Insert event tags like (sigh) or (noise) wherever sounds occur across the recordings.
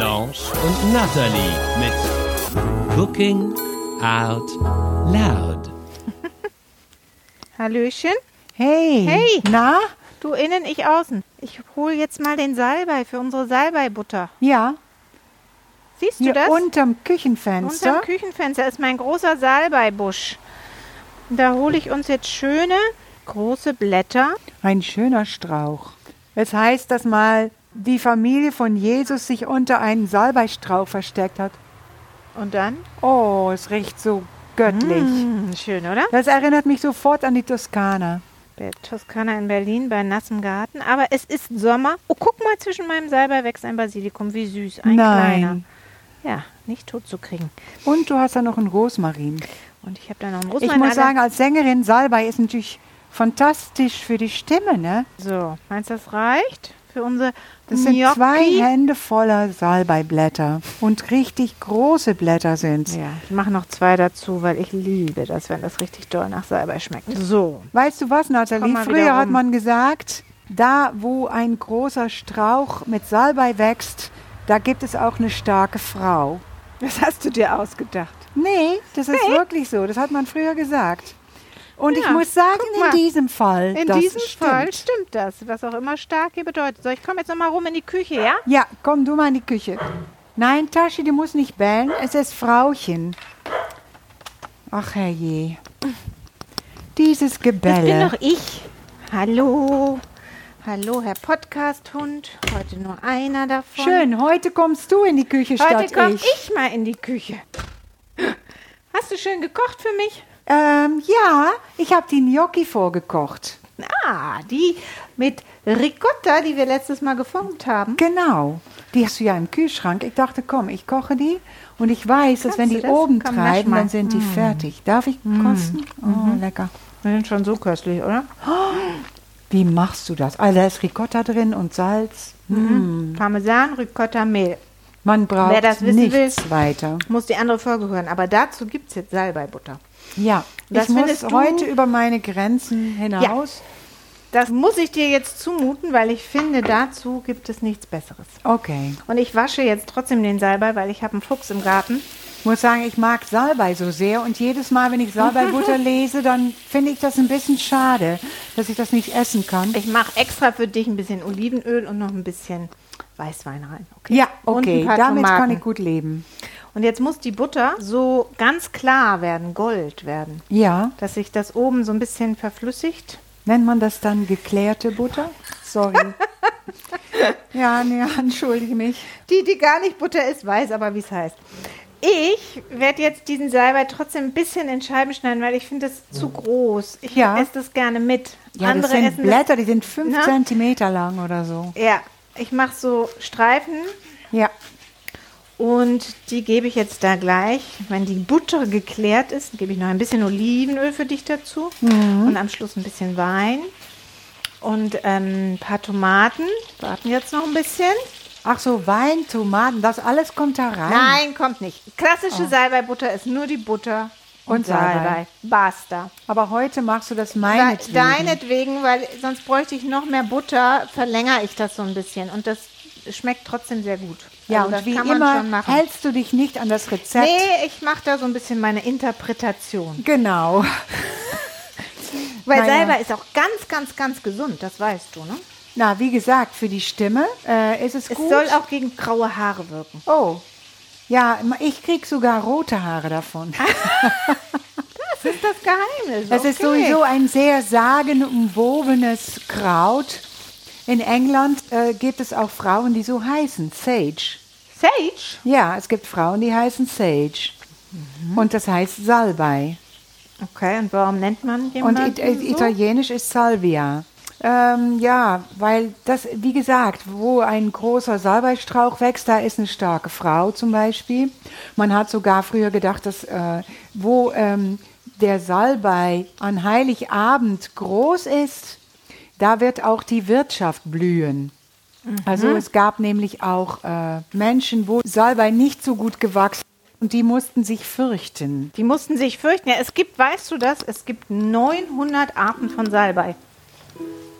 Blanche und Natalie mit Cooking Out Loud. (laughs) Hallöchen. Hey. Hey. Na? Du innen, ich außen. Ich hole jetzt mal den Salbei für unsere Salbeibutter. Ja. Siehst du Hier das? unterm Küchenfenster. Unterm Küchenfenster ist mein großer Salbeibusch. Da hole ich uns jetzt schöne große Blätter. Ein schöner Strauch. Es heißt, dass mal die Familie von Jesus sich unter einen Salbeistrauch versteckt hat. Und dann? Oh, es riecht so göttlich. Hm, schön, oder? Das erinnert mich sofort an die Toskana. Toskana in Berlin bei nassem Garten. Aber es ist Sommer. Oh, guck mal, zwischen meinem Salbei wächst ein Basilikum. Wie süß. Ein Nein. kleiner. Ja, nicht tot zu kriegen. Und du hast da noch einen Rosmarin. Und ich habe da noch einen Ich Rosmarin. muss alle- sagen, als Sängerin, Salbei ist natürlich fantastisch für die Stimme, ne? So, meinst du, das reicht? Für unsere Das sind Gnocchi? zwei Hände voller Salbeiblätter. Und richtig große Blätter sind's. Ja, ich mache noch zwei dazu, weil ich liebe das, wenn das richtig doll nach Salbei schmeckt. So. Weißt du was, Nathalie? mal wieder Früher hat rum. man gesagt, da wo ein großer Strauch mit Salbei wächst, da gibt es auch eine starke Frau. Das hast du dir ausgedacht. Nee, das ist wirklich so. Das hat man früher gesagt. Und ich Ja, muss sagen, guck in mal. diesem Fall, In das diesem stimmt. Fall stimmt das, was auch immer stark hier bedeutet. So, ich komme jetzt noch mal rum in die Küche, ja? Ja, komm du mal in die Küche. Nein, Taschi, du musst nicht bellen. Es ist Frauchen. Ach herrje. Dieses Das bin doch ich. Hallo. Hallo, Herr Podcast-Hund. Heute nur einer davon. Schön, heute kommst du in die Küche Heute statt komme ich. ich mal in die Küche. Hast du schön gekocht für mich? Ähm, ja, ich habe die Gnocchi vorgekocht. Ah, die mit Ricotta, die wir letztes Mal geformt haben. Genau. Die hast du ja im Kühlschrank. Ich dachte, komm, ich koche die und ich weiß, dass Kannst wenn die das? oben Komm, treiben. Mm. dann sind die fertig. Darf ich kosten? Oh, lecker. Die sind schon so köstlich, oder? (gasps) Wie machst du das? Also da ist Ricotta drin und Salz. Mm. Parmesan, Ricotta, Mehl. Man braucht Wer das wissen nichts weiter. Muss die andere Folge hören. Aber dazu gibt es jetzt Salbeibutter. Ja, Das ich muss heute über meine Grenzen hinaus. Das muss ich dir jetzt zumuten, weil ich finde, dazu gibt es nichts Besseres. Okay. Und ich wasche jetzt trotzdem den Salbei, weil ich habe einen Fuchs im Garten. Ich muss sagen, ich mag Salbei so sehr und jedes Mal, wenn ich Salbeibutter (laughs) lese, dann finde ich das ein bisschen schade, dass ich das nicht essen kann. Ich mache extra für dich ein bisschen Olivenöl und noch ein bisschen Weißwein rein. Okay? Ja, okay, damit kann Tomaten. ich gut leben. Und jetzt muss die Butter so ganz klar werden, gold werden. Ja, Dass sich das oben so ein bisschen verflüssigt. nennt man das dann geklärte Butter? Sorry. (laughs) ja, nee, (laughs) entschuldige mich. Die, die gar nicht Butter ist, weiß aber, wie es heißt. Ich werde jetzt diesen Salbei trotzdem ein bisschen in Scheiben schneiden, weil ich finde das zu groß. Ich Ja. esse das gerne mit. Ja, das Andere sind essen Blätter, die sind fünf Na? Zentimeter lang oder so. das. Ja, ich mache so Streifen Ja, und die gebe ich jetzt da gleich. Wenn die Butter geklärt ist, gebe ich noch ein bisschen Olivenöl für dich dazu Mhm. und am Schluss ein bisschen Wein und ähm, ein paar Tomaten. Warten jetzt noch ein bisschen. ach so, Wein, Tomaten, das alles kommt da rein. Nein, kommt nicht. Klassische Salbeibutter ist nur die Butter und, Und Salbei. Salbei. Basta. Aber heute machst du das meinetwegen. deinetwegen, weil sonst bräuchte ich noch mehr Butter, verlängere ich das so ein bisschen. Und das schmeckt trotzdem sehr gut. Ja, Also und wie kann man immer hältst du dich nicht an das Rezept. Nee, ich mache da so ein bisschen meine Interpretation. Genau. (laughs) Weil Naja. Salbei ist auch ganz, ganz, ganz gesund, das weißt du, ne? Na, wie gesagt, für die Stimme äh, ist es, Es gut. soll auch gegen graue Haare wirken. oh. Ja, ich krieg sogar rote Haare davon. (laughs) Das ist das Geheimnis. Es ist okay. sowieso ein sehr sagenumwobenes Kraut. In England äh, gibt es auch Frauen, die so heißen, Sage. Sage? Ja, es gibt Frauen, die heißen Sage. Und das heißt Salbei. Okay, und warum nennt man Und jemanden it äh, so? Italienisch ist Salvia. Ähm, ja, weil das, wie gesagt, wo ein großer Salbeistrauch wächst, da ist eine starke Frau zum Beispiel. Man hat sogar früher gedacht, dass äh, wo ähm, der Salbei an Heiligabend groß ist, da wird auch die Wirtschaft blühen. Also es gab nämlich auch äh, Menschen, wo Salbei nicht so gut gewachsen und die mussten sich fürchten. Die mussten sich fürchten. Ja, es gibt, weißt du das? Es gibt 900 Arten von Salbei.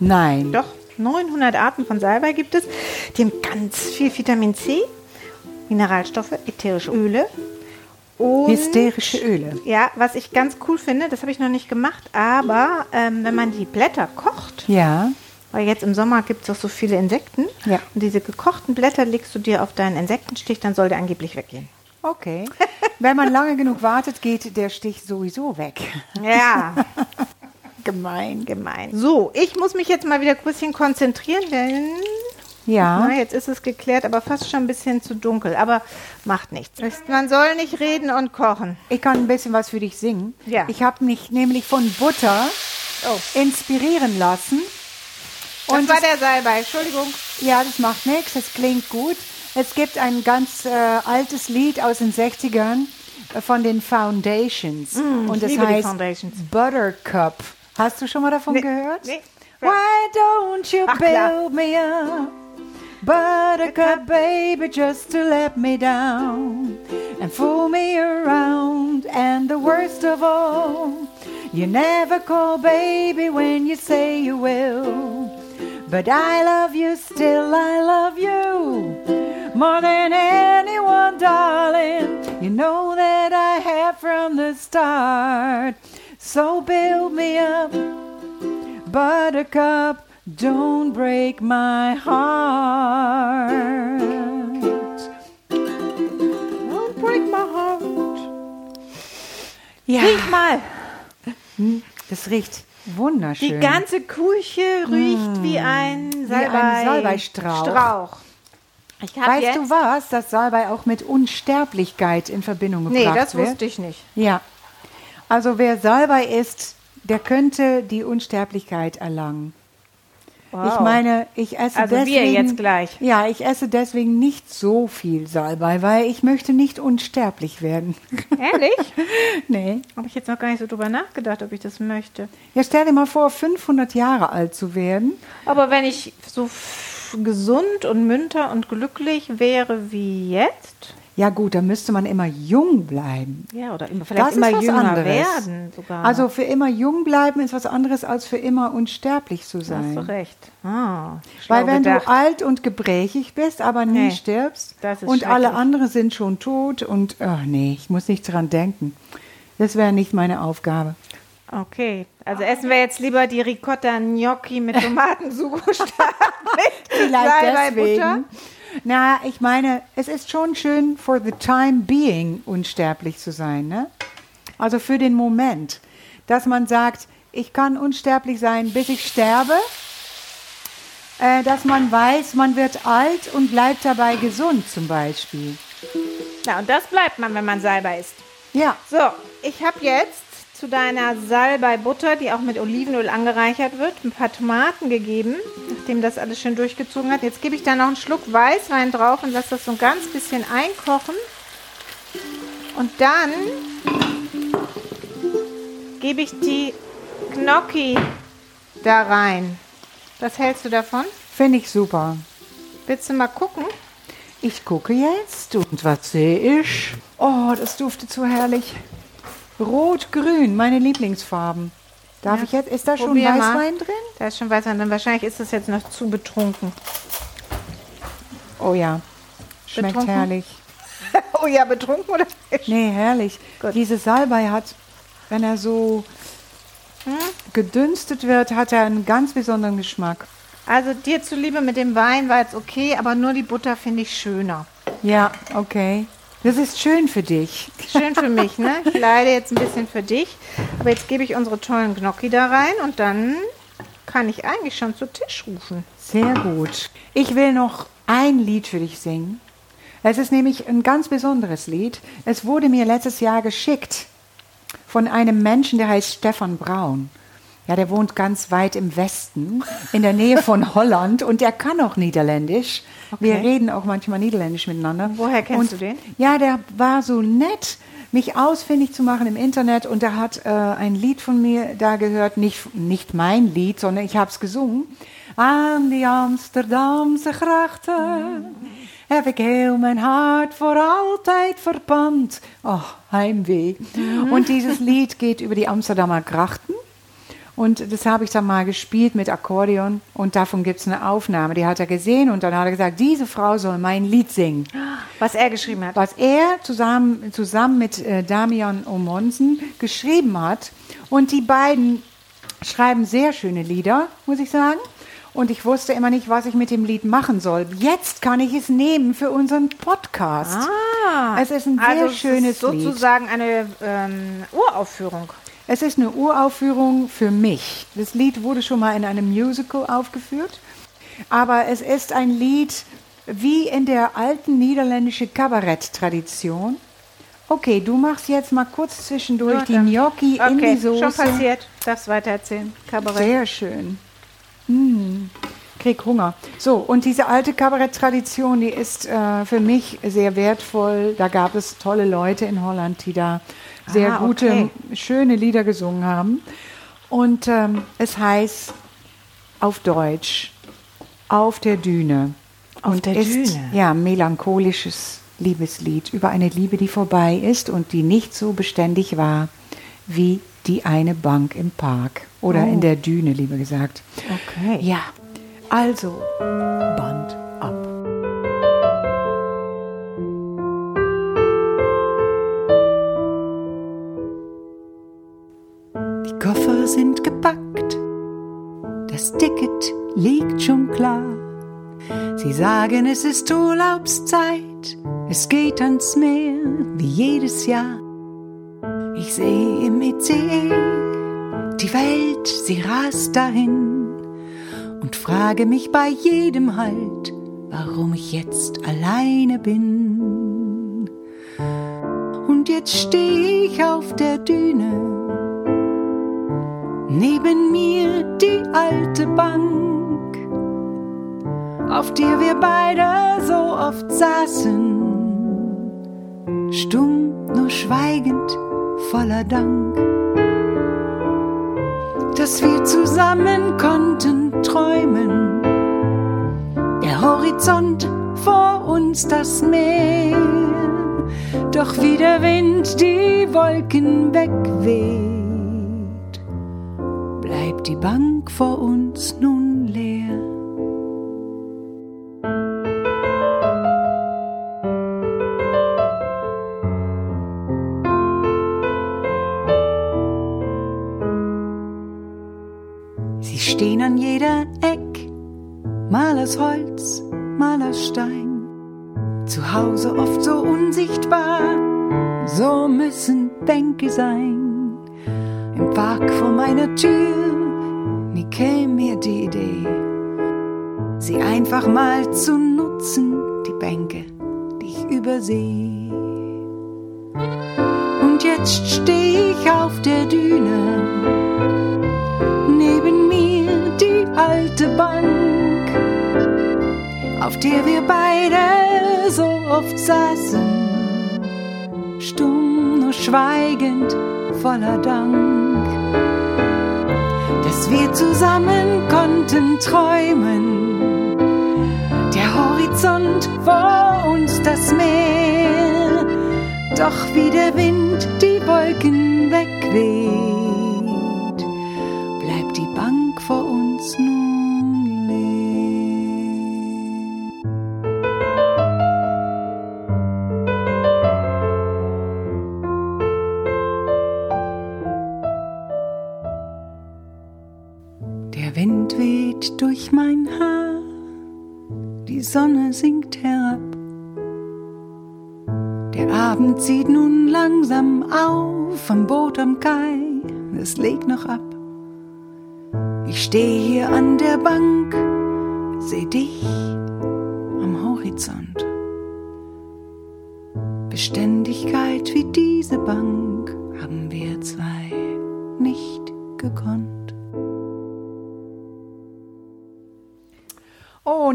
Nein. Doch, 900 Arten von Salbei gibt es. Die haben ganz viel Vitamin C, Mineralstoffe, ätherische Öle. Und Hysterische Öle. Ja, was ich ganz cool finde, das habe ich noch nicht gemacht, aber ähm, wenn man die Blätter kocht, Ja. weil jetzt im Sommer gibt es auch so viele Insekten, Ja. und diese gekochten Blätter legst du dir auf deinen Insektenstich, dann soll der angeblich weggehen. Okay. Wenn man lange genug wartet, geht der Stich sowieso weg. Ja, (laughs) Gemein. gemein. So, ich muss mich jetzt mal wieder ein bisschen konzentrieren, denn Ja. Na, jetzt ist es geklärt, aber fast schon ein bisschen zu dunkel. Aber macht nichts. Man soll nicht reden und kochen. Ich kann ein bisschen was für dich singen. Ja. Ich habe mich nämlich von Butter Oh, inspirieren lassen. das Und war es- der Salbei. Entschuldigung. Ja, das macht nichts, das klingt gut. Es gibt ein ganz äh, altes Lied aus den 60ern äh, von den Foundations. und das Mm, liebe die heißt. Buttercup. Hast du schon mal davon Nee, gehört? nee. Why don't you Ach, klar. build me up? Buttercup, baby, just to let me down and fool me around. And the worst of all, you never call baby when you say you will. But I love you still, I love you more than anyone, darling. You know that I have from the start. So build me up, Buttercup, don't break my heart. Don't break my heart. Ja, Riech mal. das riecht wunderschön. Die ganze Küche riecht wie ein Salbei. Salbeistrauch. Strauch. Weißt du was, dass Salbei auch mit Unsterblichkeit in Verbindung Nee, gebracht das wird? wusste ich nicht. Ja. Also wer Salbei isst, der könnte die Unsterblichkeit erlangen. Wow. Ich meine, ich esse Also wir deswegen, jetzt gleich. Ja, ich esse deswegen nicht so viel Salbei, weil ich möchte nicht unsterblich werden. Ehrlich? (laughs) nee. Habe ich jetzt noch gar nicht so drüber nachgedacht, ob ich das möchte. Ja, stell dir mal vor, 500 Jahre alt zu werden. Aber wenn ich so f- gesund und munter und glücklich wäre wie jetzt, Ja gut, dann müsste man immer jung bleiben. ja, oder immer, vielleicht Das immer jünger anderes. werden sogar. Also für immer jung bleiben ist was anderes als für immer unsterblich zu hast sein. du recht. Ah, Weil wenn gedacht. du alt und gebrächig bist, aber nie Nee, stirbst und alle anderen sind schon tot und ach nee, ich muss nicht dran denken. Das wäre nicht meine Aufgabe. Okay, also essen wir jetzt lieber die Ricotta Gnocchi mit Tomatensugo (laughs) statt mit Vielleicht deswegen. Butter. Na, ich meine, es ist schon schön for the time being unsterblich zu sein, ne? Also für den Moment, dass man sagt, ich kann unsterblich sein, bis ich sterbe. Äh, dass man weiß, man wird alt und bleibt dabei gesund zum Beispiel. Na, und das bleibt man, wenn man Salbei isst. Ja, So, ich habe jetzt zu deiner Salbei-Butter, die auch mit Olivenöl angereichert wird, ein paar Tomaten gegeben, nachdem das alles schön durchgezogen hat. Jetzt gebe ich da noch einen Schluck Weißwein drauf und lasse das so ein ganz bisschen einkochen. Und dann gebe ich die Gnocchi da rein. Was hältst du davon? finde ich super. Willst du mal gucken? Ich gucke jetzt und was sehe ich? Oh, das duftet so herrlich. Rot-Grün, meine Lieblingsfarben. Darf Ja, ich jetzt? Ist da schon probier mal. Weißwein drin? Da ist schon Weißwein drin. Wahrscheinlich ist das jetzt noch zu betrunken. Oh ja. Schmeckt Betrunken? herrlich. (laughs) Oh ja, betrunken oder? Nee, herrlich. Gut. Diese Salbei hat, wenn er so gedünstet wird, hat er einen ganz besonderen Geschmack. Also dir zuliebe mit dem Wein war jetzt okay, aber nur die Butter finde ich schöner. Ja, okay. Das ist schön für dich. Schön für mich, ne? Ich leide jetzt ein bisschen für dich. Aber jetzt gebe ich unsere tollen Gnocchi da rein und dann kann ich eigentlich schon zu Tisch rufen. Sehr gut. Ich will noch ein Lied für dich singen. Es ist nämlich ein ganz besonderes Lied. Es wurde mir letztes Jahr geschickt von einem Menschen, der heißt Stefan Braun. Ja, der wohnt ganz weit im Westen, in der Nähe von (laughs) Holland und der kann auch Niederländisch. Wir Okay. reden auch manchmal Niederländisch miteinander. Woher kennst und, du den? Ja, der war so nett, mich ausfindig zu machen im Internet und er hat äh, ein Lied von mir da gehört, nicht, nicht mein Lied, sondern ich habe es gesungen. Aan die Amsterdamse grachten heb ik heel mijn hart voor altijd verpand. Oh, Heimweh. (laughs) Und dieses Lied geht über die Amsterdamer Grachten. Und das habe ich dann mal gespielt mit Akkordeon und davon gibt es eine Aufnahme. Die hat er gesehen und dann hat er gesagt, diese Frau soll mein Lied singen. Was er geschrieben hat. Was er zusammen, zusammen mit äh, Damian Omonsen geschrieben hat. Und die beiden schreiben sehr schöne Lieder, muss ich sagen. Und ich wusste immer nicht, was ich mit dem Lied machen soll. Jetzt kann ich es nehmen für unseren Podcast. Ah, Es ist ein sehr also es schönes ist sozusagen eine ähm, Uraufführung. Es ist eine Uraufführung für mich. Das Lied wurde schon mal in einem Musical aufgeführt, aber es ist ein Lied wie in der alten niederländischen Kabarett-Tradition. Okay, du machst jetzt mal kurz zwischendurch die Gnocchi in Okay, die Soße. schon passiert. Darfst weiter erzählen. Kabarett. Sehr schön. Mm, krieg Hunger. So, und diese alte Kabarett-Tradition, die ist äh, für mich sehr wertvoll. Da gab es tolle Leute in Holland, die da sehr Ah, gute, okay. schöne Lieder gesungen haben. Und ähm, es heißt auf Deutsch Auf der Düne. Auf und der ist, Düne. Ja, melancholisches Liebeslied über eine Liebe, die vorbei ist und die nicht so beständig war wie die eine Bank im Park. Oder Oh. in der Düne, lieber gesagt. Okay. Ja, also, Band Sind gepackt, das Ticket liegt schon klar. Sie sagen, es ist Urlaubszeit, es geht ans Meer wie jedes Jahr. Ich sehe im ICE die Welt, sie rast dahin und frage mich bei jedem Halt, warum ich jetzt alleine bin. Und jetzt stehe ich auf der Düne, neben mir die alte Bank, auf der wir beide so oft saßen, stumm, nur schweigend, voller Dank dass wir zusammen konnten träumen. Der Horizont vor uns das Meer, doch wie der Wind die Wolken wegweht, bleibt die Bank vor uns nun leer. Sie stehen an jeder Eck, mal aus Holz, mal aus Stein. Zu Hause oft so unsichtbar, so müssen Bänke sein. Im Park vor meiner Tür, nie käme mir die Idee, sie einfach mal zu nutzen, die Bänke, die ich übersehe. Und jetzt steh ich auf der Düne. Neben mir die alte Bank, auf der wir beide so oft saßen, stumm nur schweigend voller Dank, dass wir zusammen konnten träumen, der Horizont vor uns das Meer, doch wie der Wind die Wolken wegweht weht durch mein Haar, die Sonne sinkt herab. Der Abend zieht nun langsam auf am Boot am Kai, es legt noch ab. Ich stehe hier an der Bank, seh dich am Horizont. Beständigkeit wie diese Bank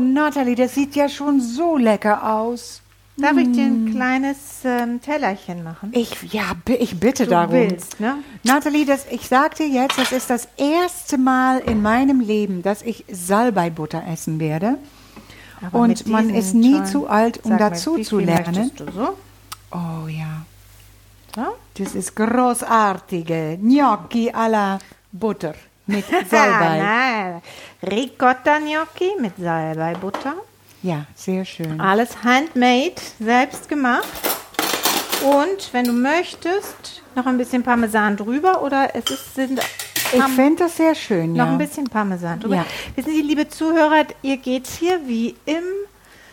Natalie, das sieht ja schon so lecker aus. Darf ich dir ein kleines ähm, Tellerchen machen? Ich, ja, ich bitte Du darum. willst, ne? Natalie, das, ich sag dir jetzt, das ist das erste Mal in meinem Leben, dass ich Salbeibutter essen werde. Aber Und man ist nie zu alt, um Sag mal, dazu wie zu lernen. Du so? Oh ja, So? das ist großartige Gnocchi alla Butter mit (laughs) Salbei. Ricotta Gnocchi mit Salbeibutter. ja, sehr schön. Alles handmade, selbst gemacht. Und wenn du möchtest, noch ein bisschen Parmesan drüber oder es ist, sind Ich finde das sehr schön, noch ja. ein bisschen Parmesan drüber. Ja. Wissen Sie, liebe Zuhörer, ihr geht's hier wie im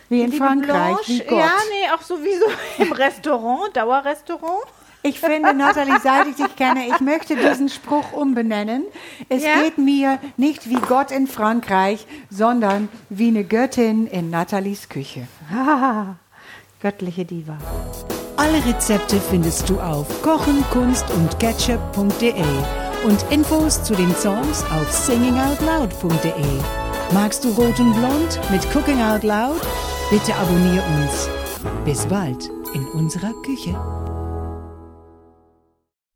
Wie in liebe Frankreich, Blanche, wie Gott. Ja, nee, auch sowieso (laughs) im Restaurant, Dauerrestaurant. Ich finde, Nathalie, seit ich dich kenne, ich möchte diesen Spruch umbenennen. Es Ja? geht mir nicht wie Gott in Frankreich, sondern wie eine Göttin in Nathalies Küche. Ah, (laughs) göttliche Diva. Alle Rezepte findest du auf kochen, kunst und ketchup.de und Infos zu den Songs auf singingoutloud.de. Magst du Rot und Blond mit Cooking Out Loud? Bitte abonnier uns. Bis bald in unserer Küche.